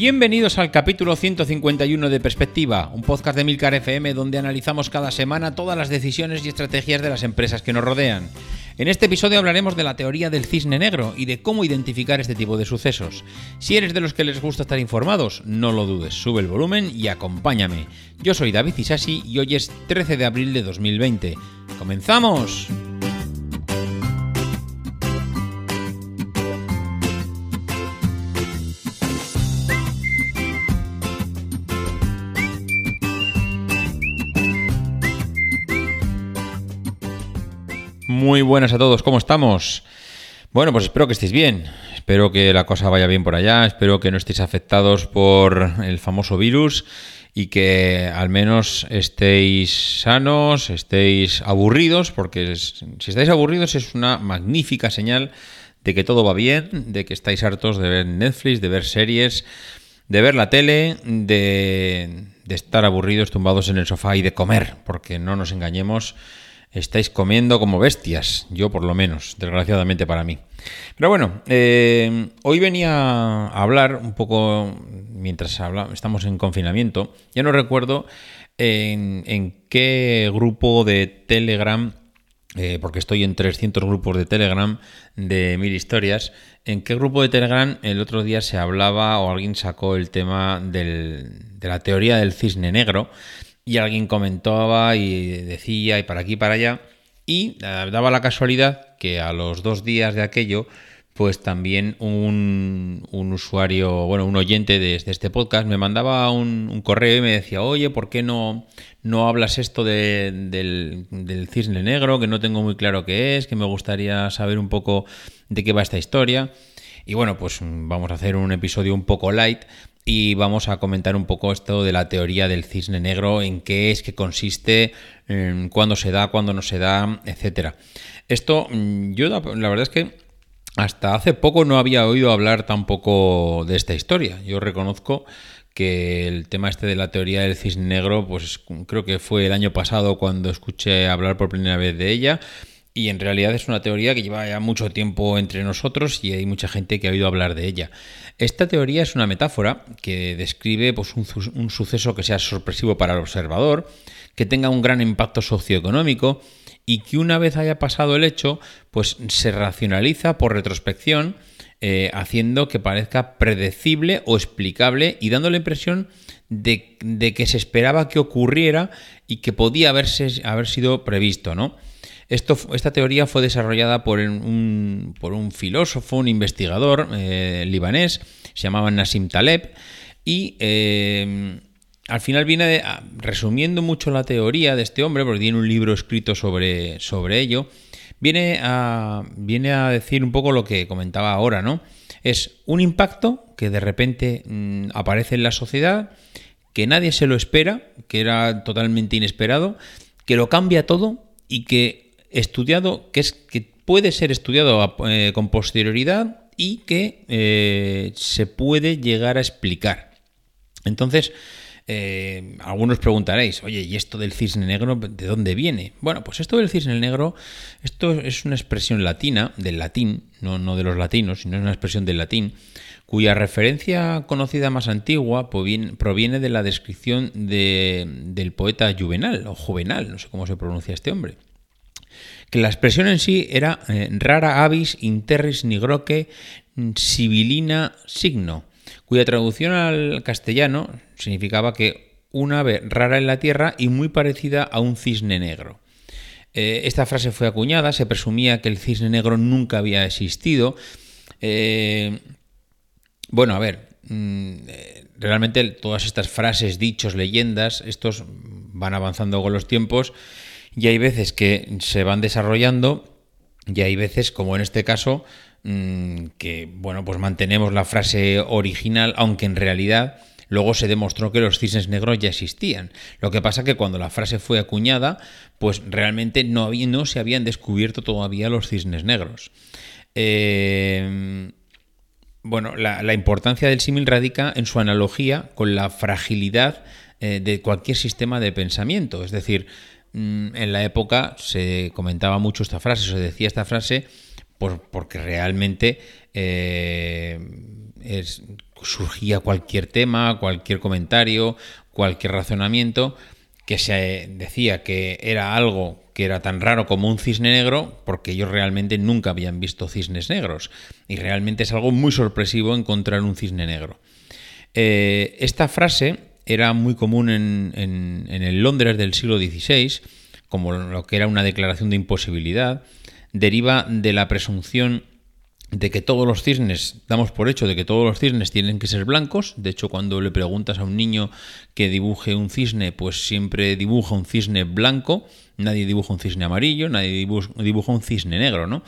Bienvenidos al capítulo 151 de Perspectiva, un podcast de Milcar FM donde analizamos cada semana todas las decisiones y estrategias de las empresas que nos rodean. En este episodio hablaremos de la teoría del cisne negro y de cómo identificar este tipo de sucesos. Si eres de los que les gusta estar informados, no lo dudes, sube el volumen y acompáñame. Yo soy David Isasi y hoy es 13 de abril de 2020. ¡Comenzamos! Muy buenas a todos, ¿cómo estamos? Bueno, pues espero que estéis bien, espero que la cosa vaya bien por allá, espero que no estéis afectados por el famoso virus y que al menos estéis sanos, estéis aburridos, porque si estáis aburridos es una magnífica señal de que todo va bien, de que estáis hartos de ver Netflix, de ver series, de ver la tele, de, de estar aburridos, tumbados en el sofá y de comer, porque no nos engañemos estáis comiendo como bestias, yo por lo menos, desgraciadamente para mí. Pero bueno, eh, hoy venía a hablar un poco, mientras estamos en confinamiento, ya no recuerdo en, qué grupo de Telegram, eh, porque estoy en 300 grupos de Telegram de mil historias, en qué grupo de Telegram el otro día se hablaba o alguien sacó el tema de la teoría del cisne negro y alguien comentaba y decía y para aquí para allá y eh, daba la casualidad que a los dos días de aquello pues también un, usuario, bueno, un oyente de, este podcast me mandaba un, correo y me decía, oye, ¿por qué no, no hablas esto del, del, cisne negro? Que no tengo muy claro qué es, que me gustaría saber un poco de qué va esta historia. Y bueno, pues vamos a hacer un episodio un poco light y vamos a comentar un poco esto de la teoría del cisne negro, en qué es, qué consiste, cuándo se da, cuándo no se da, etcétera. Esto, mm, yo la, verdad es que hasta hace poco no había oído hablar tampoco de esta historia. Yo reconozco que el tema este de la teoría del cisne negro, pues creo que fue el año pasado cuando escuché hablar por primera vez de ella y en realidad es una teoría que lleva ya mucho tiempo entre nosotros y hay mucha gente que ha oído hablar de ella. Esta teoría es una metáfora que describe pues, un, suceso que sea sorpresivo para el observador, que tenga un gran impacto socioeconómico y que una vez haya pasado el hecho, pues se racionaliza por retrospección, eh, haciendo que parezca predecible o explicable y dando la impresión de, que se esperaba que ocurriera y que podía haberse, haber sido previsto, ¿no? Esta teoría fue desarrollada por un, por un filósofo, un investigador eh, libanés, se llamaba Nassim Taleb, y eh, al final viene resumiendo mucho la teoría de este hombre, porque tiene un libro escrito sobre, sobre ello, viene a, viene a decir un poco lo que comentaba ahora, ¿no? Es un impacto que de repente mm, aparece en la sociedad, que nadie se lo espera, que era totalmente inesperado, que lo cambia todo y que estudiado, que es que puede ser estudiado eh, con posterioridad y que eh, se puede llegar a explicar. Entonces, eh, algunos preguntaréis, oye, ¿y esto del cisne negro de dónde viene? Bueno, pues esto del cisne negro, esto es una expresión latina, del latín, no, no de los latinos, sino es una expresión del latín, cuya referencia conocida más antigua proviene de la descripción del poeta Juvenal, o Juvenal, no sé cómo se pronuncia este hombre que la expresión en sí era eh, rara avis interris nigroque sibilina signo, cuya traducción al castellano significaba que una ave rara en la tierra y muy parecida a un cisne negro. Eh, esta frase fue acuñada, se presumía que el cisne negro nunca había existido. Eh, bueno, a ver, mm, realmente todas estas frases, dichos, leyendas, estos van avanzando con los tiempos y hay veces que se van desarrollando y hay veces, como en este caso, mm, que bueno, pues mantenemos la frase original, aunque en realidad luego se demostró que los cisnes negros ya existían. Lo que pasa que cuando la frase fue acuñada, pues realmente no, no se habían descubierto todavía los cisnes negros. Eh, bueno, la, importancia del símil radica en su analogía con la fragilidad eh, de cualquier sistema de pensamiento. Es decir, en la época se comentaba mucho esta frase, se decía esta frase porque realmente eh, surgía cualquier tema, cualquier comentario, cualquier razonamiento que se decía que era algo que era tan raro como un cisne negro, porque ellos realmente nunca habían visto cisnes negros. Y realmente es algo muy sorpresivo encontrar un cisne negro. Eh, esta frase era muy común en, el Londres del siglo XVI, como lo que era una declaración de imposibilidad, deriva de la presunción de que todos los cisnes, damos por hecho de que todos los cisnes tienen que ser blancos. De hecho, cuando le preguntas a un niño que dibuje un cisne, pues siempre dibuja un cisne blanco, nadie dibuja un cisne amarillo, nadie dibuja un cisne negro, ¿no?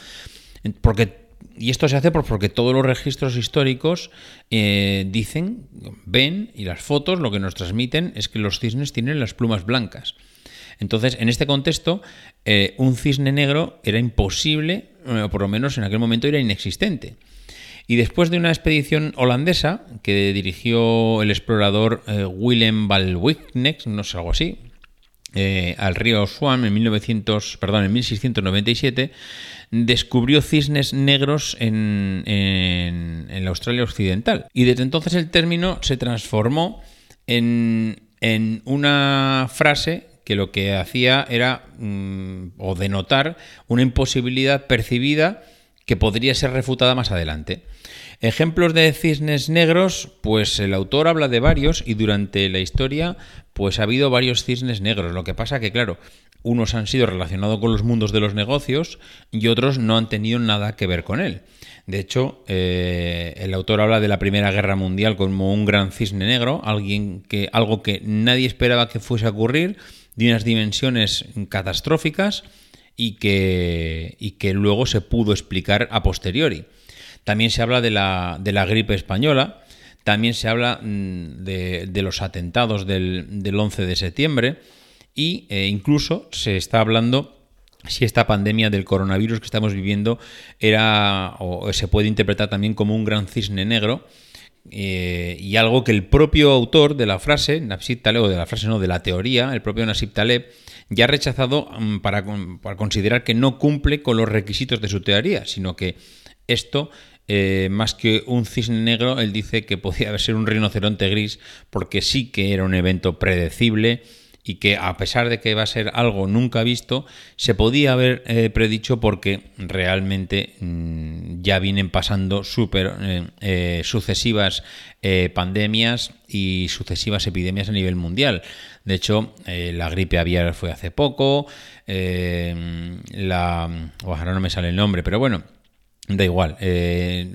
Porque y esto se hace porque todos los registros históricos eh, dicen, ven, y las fotos lo que nos transmiten es que los cisnes tienen las plumas blancas. Entonces, en este contexto, eh, un cisne negro era imposible, o por lo menos en aquel momento era inexistente. Y después de una expedición holandesa que dirigió el explorador eh, Willem van no sé, algo así, al río Swan en, 1900, perdón, en 1697, descubrió cisnes negros en, la Australia Occidental. Y desde entonces el término se transformó en, una frase que lo que hacía era mm, o denotar una imposibilidad percibida que podría ser refutada más adelante. Ejemplos de cisnes negros, pues el autor habla de varios y durante la historia pues ha habido varios cisnes negros. Lo que pasa que, claro, unos han sido relacionados con los mundos de los negocios y otros no han tenido nada que ver con él. De hecho, eh, el autor habla de la Primera Guerra Mundial como un gran cisne negro, alguien que, algo que nadie esperaba que fuese a ocurrir, de unas dimensiones catastróficas y que, y que luego se pudo explicar a posteriori. También se habla de la, de gripe española, también se habla mm, de, los atentados del, del 11 de septiembre, eh, incluso se está hablando si esta pandemia del coronavirus que estamos viviendo era o se puede interpretar también como un gran cisne negro. Eh, y algo que el propio autor de la frase, Nasib Taleb, o de la frase no, de la teoría, el propio Nasib Taleb, ya ha rechazado mm, para, considerar que no cumple con los requisitos de su teoría, sino que esto eh, más que un cisne negro, él dice que podía ser un rinoceronte gris porque sí que era un evento predecible, y que a pesar de que va a ser algo nunca visto, se podía haber eh, predicho porque realmente mm, ya vienen pasando super, eh, eh, sucesivas pandemias y sucesivas epidemias a nivel mundial. De hecho, la gripe aviar fue hace poco, la... ahora no me sale el nombre, pero bueno, Da igual,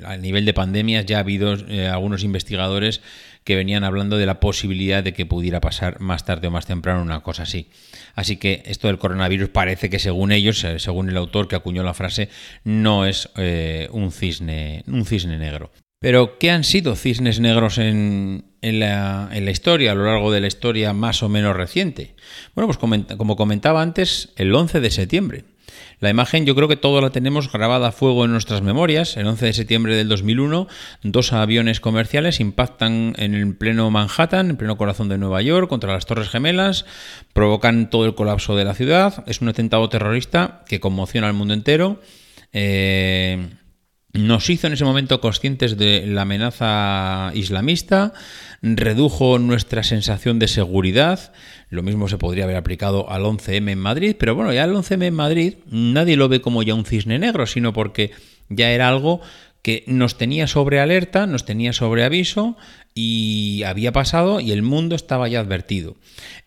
a nivel de pandemias ya ha habido algunos investigadores que venían hablando de la posibilidad de que pudiera pasar más tarde o más temprano una cosa así. Así que esto del coronavirus parece que según ellos, eh, según el autor que acuñó la frase, no es eh, un, cisne, un cisne negro. Pero, ¿qué han sido cisnes negros en, la, en, la, historia, a lo largo de la historia más o menos reciente? Bueno, pues como comentaba antes, el 11 de septiembre. La imagen yo creo que todo la tenemos grabada a fuego en nuestras memorias. El 11 de septiembre del 2001, dos aviones comerciales impactan en el pleno Manhattan, en pleno corazón de Nueva York, contra las Torres Gemelas, provocan todo el colapso de la ciudad. Es un atentado terrorista que conmociona al mundo entero. Eh, nos hizo en ese momento conscientes de la amenaza islamista, redujo nuestra sensación de seguridad, lo mismo se podría haber aplicado al 11M en Madrid, pero bueno, ya el 11M en Madrid nadie lo ve como ya un cisne negro, sino porque ya era algo que nos tenía sobre alerta, nos tenía sobre aviso y había pasado y el mundo estaba ya advertido.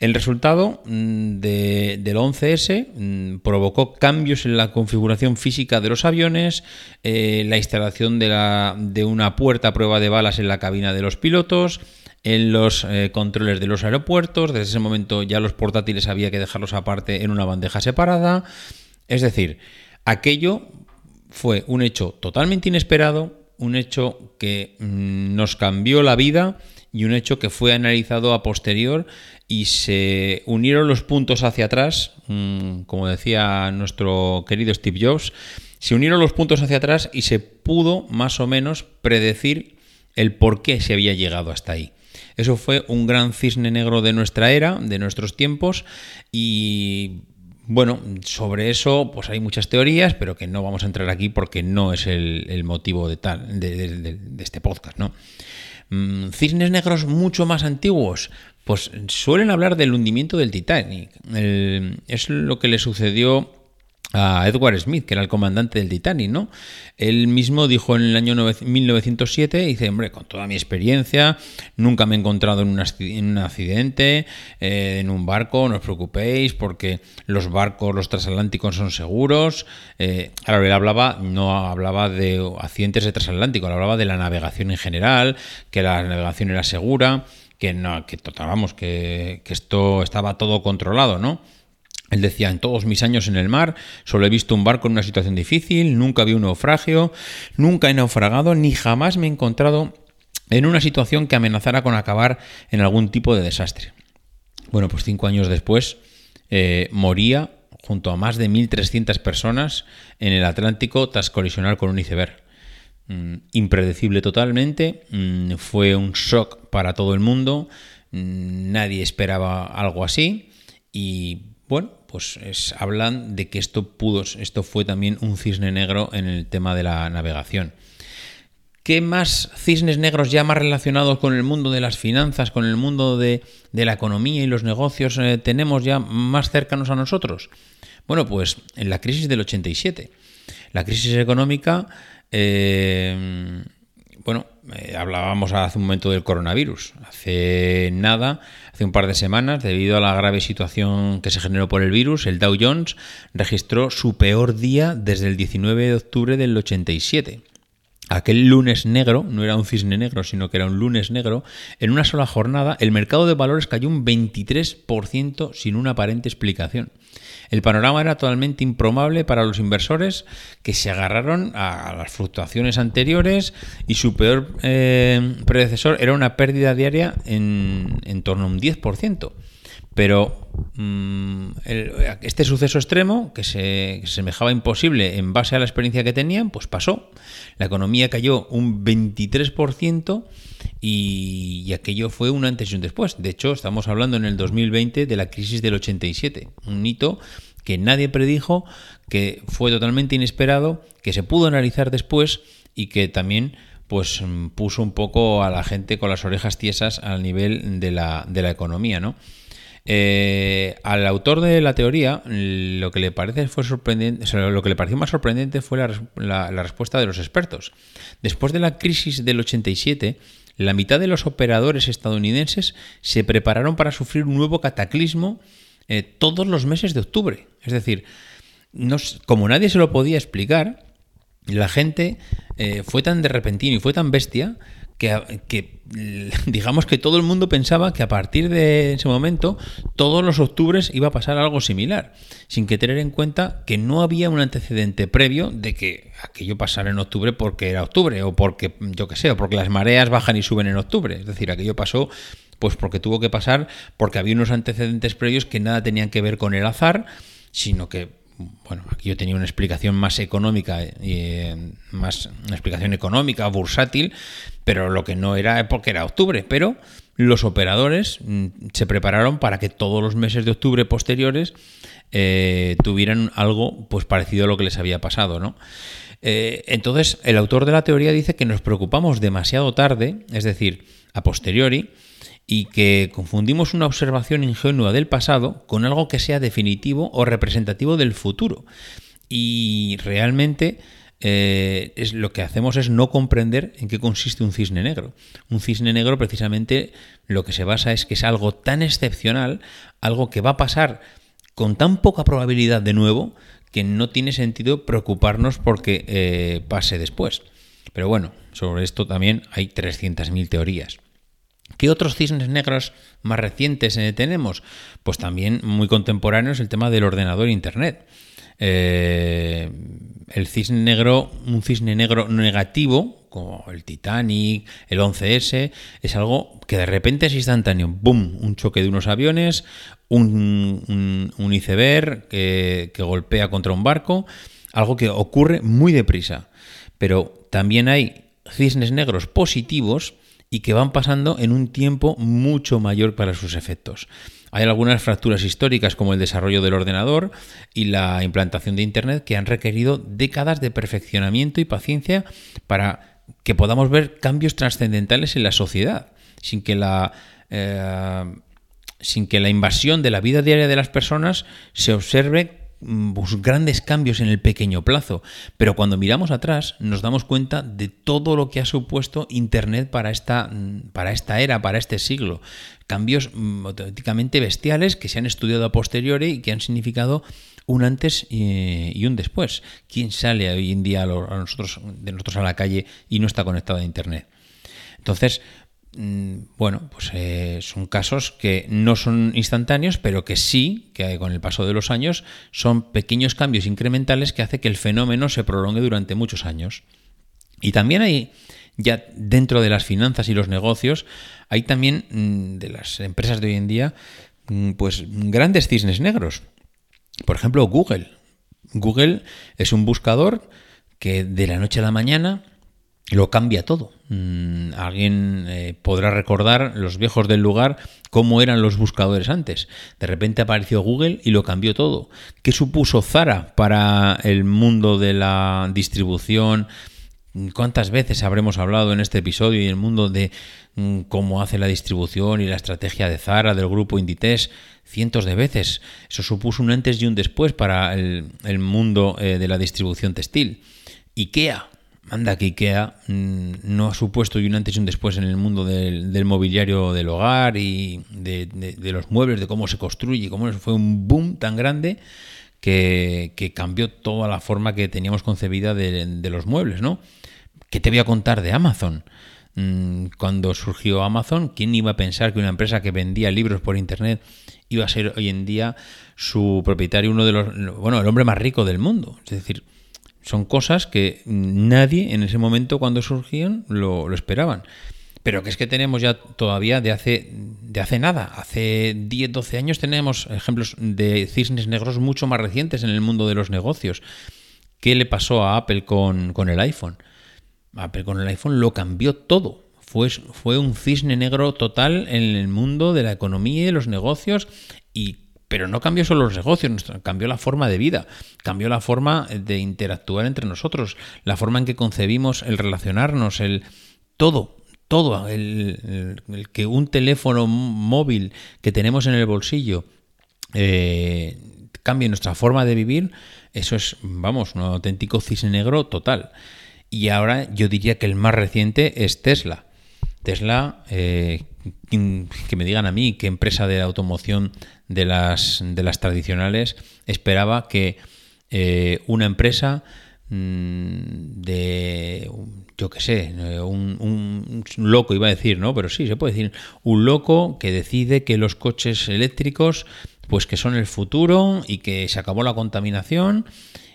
El resultado mm, del 11S mm, provocó cambios en la configuración física de los aviones, eh, la instalación de, una puerta a prueba de balas en la cabina de los pilotos, en los eh, controles de los aeropuertos. Desde ese momento ya los portátiles había que dejarlos aparte en una bandeja separada. Es decir, aquello fue un hecho totalmente inesperado, un hecho que mm, nos cambió la vida y un hecho que fue analizado a posterior y se unieron los puntos hacia atrás, mm, como decía nuestro querido Steve Jobs, se unieron los puntos hacia atrás y se pudo más o menos predecir el por qué se había llegado hasta ahí. Eso fue un gran cisne negro de nuestra era, de nuestros tiempos, y bueno, sobre eso pues hay muchas teorías, pero que no vamos a entrar aquí porque no es el, motivo de, tal, de, este podcast, ¿no? Mm, cisnes negros mucho más antiguos, pues suelen hablar del hundimiento del Titanic. es lo que le sucedió a Edward Smith, que era el comandante del Titanic, ¿no? Él mismo dijo en el año 1907, dice, hombre, con toda mi experiencia, nunca me he encontrado en un, accidente, eh, en un barco, no os preocupéis, porque los barcos, los transatlánticos son seguros. Eh, ahora él hablaba, no hablaba de accidentes de transatlántico, él hablaba de la navegación en general, que la navegación era segura, que no, que, vamos, que, que esto estaba todo controlado, ¿no? Él decía, en todos mis años en el mar, solo he visto un barco en una situación difícil, nunca vi un naufragio, nunca he naufragado, ni jamás me he encontrado en una situación que amenazara con acabar en algún tipo de desastre. Bueno, pues cinco años después eh, moría junto a más de 1.300 personas en el Atlántico tras colisionar con un iceberg. Mm, impredecible totalmente, mm, fue un shock para todo el mundo, mm, nadie esperaba algo así y bueno, pues hablan de que esto pudo, esto fue también un cisne negro en el tema de la navegación. ¿Qué más cisnes negros ya más relacionados con el mundo de las finanzas, con el mundo de, la economía y los negocios eh, tenemos ya más cercanos a nosotros? Bueno, pues en la crisis del 87. La crisis económica, eh, bueno, eh, hablábamos hace un momento del coronavirus. Hace nada, hace un par de semanas, debido a la grave situación que se generó por el virus, el Dow Jones registró su peor día desde el 19 de octubre del 87. Aquel lunes negro, no era un cisne negro, sino que era un lunes negro, en una sola jornada el mercado de valores cayó un 23% sin una aparente explicación. El panorama era totalmente improbable para los inversores que se agarraron a las fluctuaciones anteriores y su peor eh, predecesor era una pérdida diaria en, en torno a un 10%. Pero mm, este suceso extremo, que se, semejaba imposible en base a la experiencia que tenían, pues pasó. La economía cayó un 23% y, y, aquello fue un antes y un después. De hecho, estamos hablando en el 2020 de la crisis del 87, un hito que nadie predijo, que fue totalmente inesperado, que se pudo analizar después y que también pues puso un poco a la gente con las orejas tiesas al nivel de la, de la economía, ¿no? Eh, al autor de la teoría, lo que le parece fue sorprendente, lo que le pareció más sorprendente fue la, respuesta de los expertos. Después de la crisis del 87, la mitad de los operadores estadounidenses se prepararon para sufrir un nuevo cataclismo eh, todos los meses de octubre. Es decir, como nadie se lo podía explicar, la gente eh, fue tan de repentino y fue tan bestia que, digamos que todo el mundo pensaba que a partir de ese momento todos los octubres iba a pasar algo similar, sin que tener en cuenta que no había un antecedente previo de que aquello pasara en octubre porque era octubre o porque yo qué sé, o porque las mareas bajan y suben en octubre, es decir, aquello pasó pues porque tuvo que pasar porque había unos antecedentes previos que nada tenían que ver con el azar, sino que bueno, aquí yo tenía una explicación más económica, eh, más una explicación económica, bursátil, pero lo que no era porque era octubre. Pero los operadores mm, se prepararon para que todos los meses de octubre posteriores eh, tuvieran algo pues parecido a lo que les había pasado, ¿no? Eh, entonces, el autor de la teoría dice que nos preocupamos demasiado tarde, es decir, a posteriori, y que confundimos una observación ingenua del pasado con algo que sea definitivo o representativo del futuro. Y realmente eh, es, lo que hacemos es no comprender en qué consiste un cisne negro. Un cisne negro precisamente lo que se basa es que es algo tan excepcional, algo que va a pasar con tan poca probabilidad de nuevo, que no tiene sentido preocuparnos porque eh, pase después. Pero bueno, sobre esto también hay 300.000 teorías. ¿Qué otros cisnes negros más recientes eh, tenemos? Pues también muy contemporáneos el tema del ordenador e Internet. Eh, el cisne negro, un cisne negro negativo, como el Titanic, el 11S, es algo que de repente es instantáneo. ¡Bum! Un choque de unos aviones, un, iceberg que, que golpea contra un barco, algo que ocurre muy deprisa. Pero también hay cisnes negros positivos y que van pasando en un tiempo mucho mayor para sus efectos. Hay algunas fracturas históricas como el desarrollo del ordenador y la implantación de Internet que han requerido décadas de perfeccionamiento y paciencia para que podamos ver cambios trascendentales en la sociedad, sin que la, eh, sin que la invasión de la vida diaria de las personas se observe pues, grandes cambios en el pequeño plazo, pero cuando miramos atrás nos damos cuenta de todo lo que ha supuesto Internet para esta, mm, para esta era, para este siglo. Cambios mm, auténticamente bestiales que se han estudiado a posteriori y que han significado un antes y un después. ¿Quién sale hoy en día a nosotros, de nosotros a la calle y no está conectado a Internet? Entonces, Mm, bueno, pues eh, son casos que no son instantáneos, pero que sí, que con el paso de los años, son pequeños cambios incrementales que hace que el fenómeno se prolongue durante muchos años. Y también hay, ya dentro de las finanzas y los negocios, hay también mm, de las empresas de hoy en día, mm, pues grandes cisnes negros. Por ejemplo, Google. Google es un buscador que de la noche a la mañana lo cambia todo. Mm, alguien eh, podrá recordar, los viejos del lugar, cómo eran los buscadores antes. De repente apareció Google y lo cambió todo. ¿Qué supuso Zara para el mundo de la distribución? ¿Cuántas veces habremos hablado en este episodio y en el mundo de mm, cómo hace la distribución y la estrategia de Zara, del grupo Inditex? Cientos de veces. Eso supuso un antes y un después para el, mundo eh, de la distribución textil. IKEA, Anda que IKEA mm, no ha supuesto un antes y un después en el mundo del, mobiliario del hogar y de, los muebles, de cómo se construye, cómo fue un boom tan grande que, cambió toda la forma que teníamos concebida de, los muebles, ¿no? ¿Qué te voy a contar de Amazon? Mm, cuando surgió Amazon, ¿quién iba a pensar que una empresa que vendía libros por internet iba a ser hoy en día su propietario, uno de los, bueno, el hombre más rico del mundo? Es decir, son cosas que nadie en ese momento cuando surgían lo, esperaban. Pero que es que tenemos ya todavía de hace, de hace nada, hace 10, 12 años tenemos ejemplos de cisnes negros mucho más recientes en el mundo de los negocios. ¿Qué le pasó a Apple con, con el iPhone? Apple con el iPhone lo cambió todo. Fue, fue un cisne negro total en el mundo de la economía y los negocios y pero no cambió solo los negocios, cambió la forma de vida, cambió la forma de interactuar entre nosotros, la forma en que concebimos el relacionarnos, el todo, todo, el, que un teléfono móvil que tenemos en el bolsillo eh, cambie nuestra forma de vivir, eso es, vamos, un auténtico cisne negro total. Y ahora yo diría que el más reciente es Tesla. Tesla, eh, que me digan a mí qué empresa de automoción de las, de las tradicionales esperaba que eh, una empresa mm, de, yo qué sé, un, un, loco iba a decir, ¿no? Pero sí, se puede decir, un loco que decide que los coches eléctricos, pues que son el futuro y que se acabó la contaminación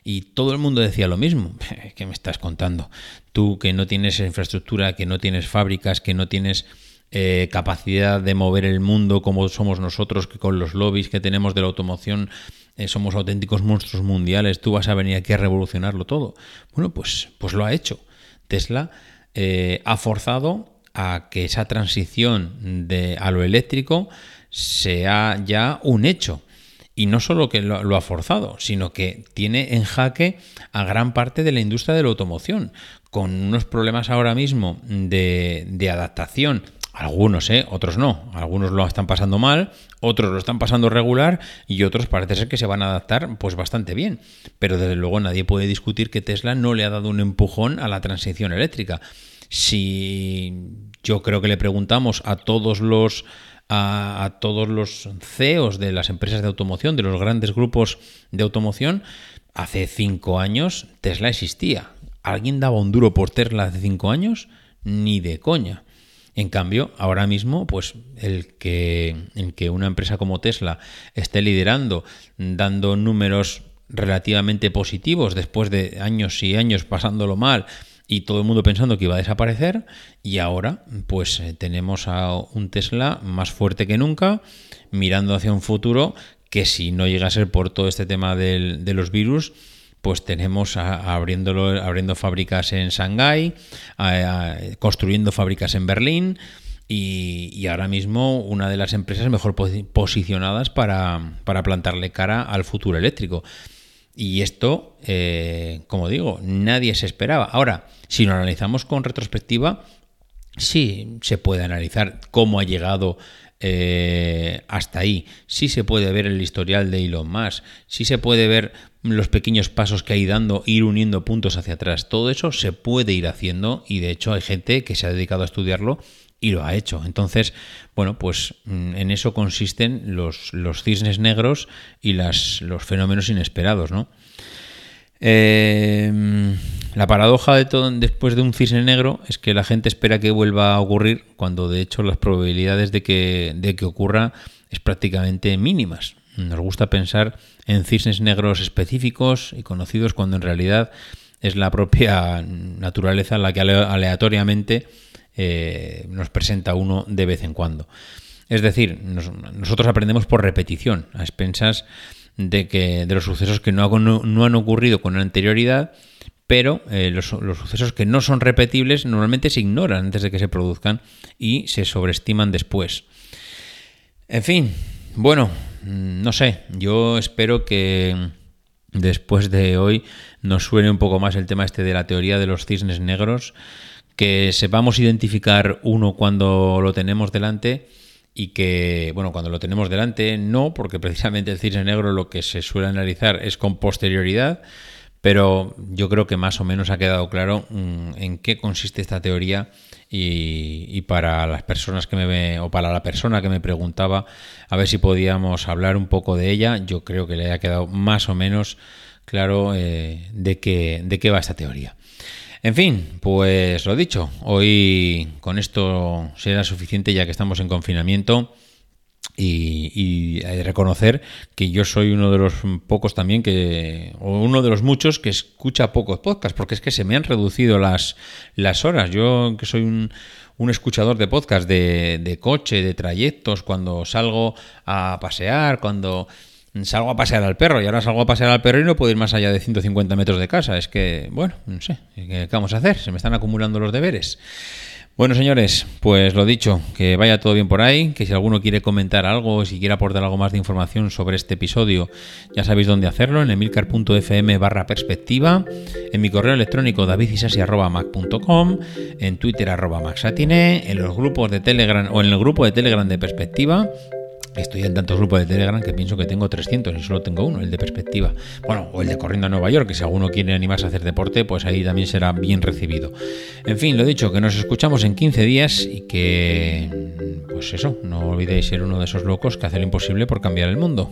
y todo el mundo decía lo mismo. ¿Qué me estás contando? Tú que no tienes infraestructura, que no tienes fábricas, que no tienes eh, capacidad de mover el mundo como somos nosotros, que con los lobbies que tenemos de la automoción eh, somos auténticos monstruos mundiales, tú vas a venir aquí a revolucionarlo todo. Bueno, pues, pues lo ha hecho. Tesla eh, ha forzado a que esa transición de, a lo eléctrico sea ya un hecho. Y no solo que lo, ha forzado, sino que tiene en jaque a gran parte de la industria de la automoción, con unos problemas ahora mismo de, de adaptación algunos, ¿eh? otros no. Algunos lo están pasando mal, otros lo están pasando regular y otros parece ser que se van a adaptar pues bastante bien. Pero desde luego nadie puede discutir que Tesla no le ha dado un empujón a la transición eléctrica. Si yo creo que le preguntamos a todos los a, todos los CEOs de las empresas de automoción, de los grandes grupos de automoción, hace cinco años Tesla existía. ¿Alguien daba un duro por Tesla hace cinco años? Ni de coña. En cambio, ahora mismo, pues el que, que una empresa como Tesla esté liderando, dando números relativamente positivos después de años y años pasándolo mal y todo el mundo pensando que iba a desaparecer y ahora pues eh, tenemos a un Tesla más fuerte que nunca mirando hacia un futuro que si no llega a ser por todo este tema de los virus pues tenemos abriéndolo, abriendo fábricas en Shanghái, construyendo fábricas en Berlín y, ahora mismo una de las empresas mejor posicionadas para, plantarle cara al futuro eléctrico. Y esto, eh, como digo, nadie se esperaba. Ahora, si lo analizamos con retrospectiva, sí se puede analizar cómo ha llegado eh, hasta ahí. Sí se puede ver el historial de Elon Musk, sí se puede ver los pequeños pasos que ha ido dando, ir uniendo puntos hacia atrás. Todo eso se puede ir haciendo y de hecho hay gente que se ha dedicado a estudiarlo y lo ha hecho. Entonces, bueno, pues mm, en eso consisten los, los cisnes negros y las, los fenómenos inesperados, ¿no? Em, la paradoja de todo después de un cisne negro es que la gente espera que vuelva a ocurrir cuando de hecho las probabilidades de que, de que ocurra es prácticamente mínimas. Nos gusta pensar en cisnes negros específicos y conocidos cuando en realidad es la propia naturaleza la que aleatoriamente eh, nos presenta uno de vez en cuando. Es decir, nosotros aprendemos por repetición, a expensas de, que, de los sucesos que no, no, han ocurrido con anterioridad, pero eh, los, los, sucesos que no son repetibles normalmente se ignoran antes de que se produzcan y se sobreestiman después. En fin, bueno, no sé, yo espero que después de hoy nos suene un poco más el tema este de la teoría de los cisnes negros, que sepamos identificar uno cuando lo tenemos delante y que, bueno, cuando lo tenemos delante, no, porque precisamente el cisne negro lo que se suele analizar es con posterioridad, pero yo creo que más o menos ha quedado claro mm, en qué consiste esta teoría y, para las personas que me o para la persona que me preguntaba a ver si podíamos hablar un poco de ella, yo creo que le ha quedado más o menos claro eh, de, qué, de qué va esta teoría. En fin, pues lo dicho, hoy con esto será suficiente ya que estamos en confinamiento. Y, hay que reconocer que yo soy uno de los pocos también que, o uno de los muchos que escucha pocos podcasts, porque es que se me han reducido las, las horas. Yo que soy un, un escuchador de podcast de, de coche, de trayectos, cuando salgo a pasear, cuando salgo a pasear al perro y ahora salgo a pasear al perro y no puedo ir más allá de 150 metros de casa. Es que, bueno, no sé, ¿qué vamos a hacer? Se me están acumulando los deberes. Bueno, señores, pues lo dicho, que vaya todo bien por ahí, que si alguno quiere comentar algo, si quiere aportar algo más de información sobre este episodio, ya sabéis dónde hacerlo, en emilcar.fm barra perspectiva, en mi correo electrónico davidisasi.mac.com, en twitter arroba maxatine, en los grupos de Telegram o en el grupo de Telegram de perspectiva, Estoy en tantos grupos de Telegram que pienso que tengo 300 y solo tengo uno, el de perspectiva. Bueno, o el de Corriendo a Nueva York, que si alguno quiere animarse a hacer deporte, pues ahí también será bien recibido. En fin, lo dicho, que nos escuchamos en 15 días y que, pues eso, no olvidéis ser uno de esos locos que hace lo imposible por cambiar el mundo.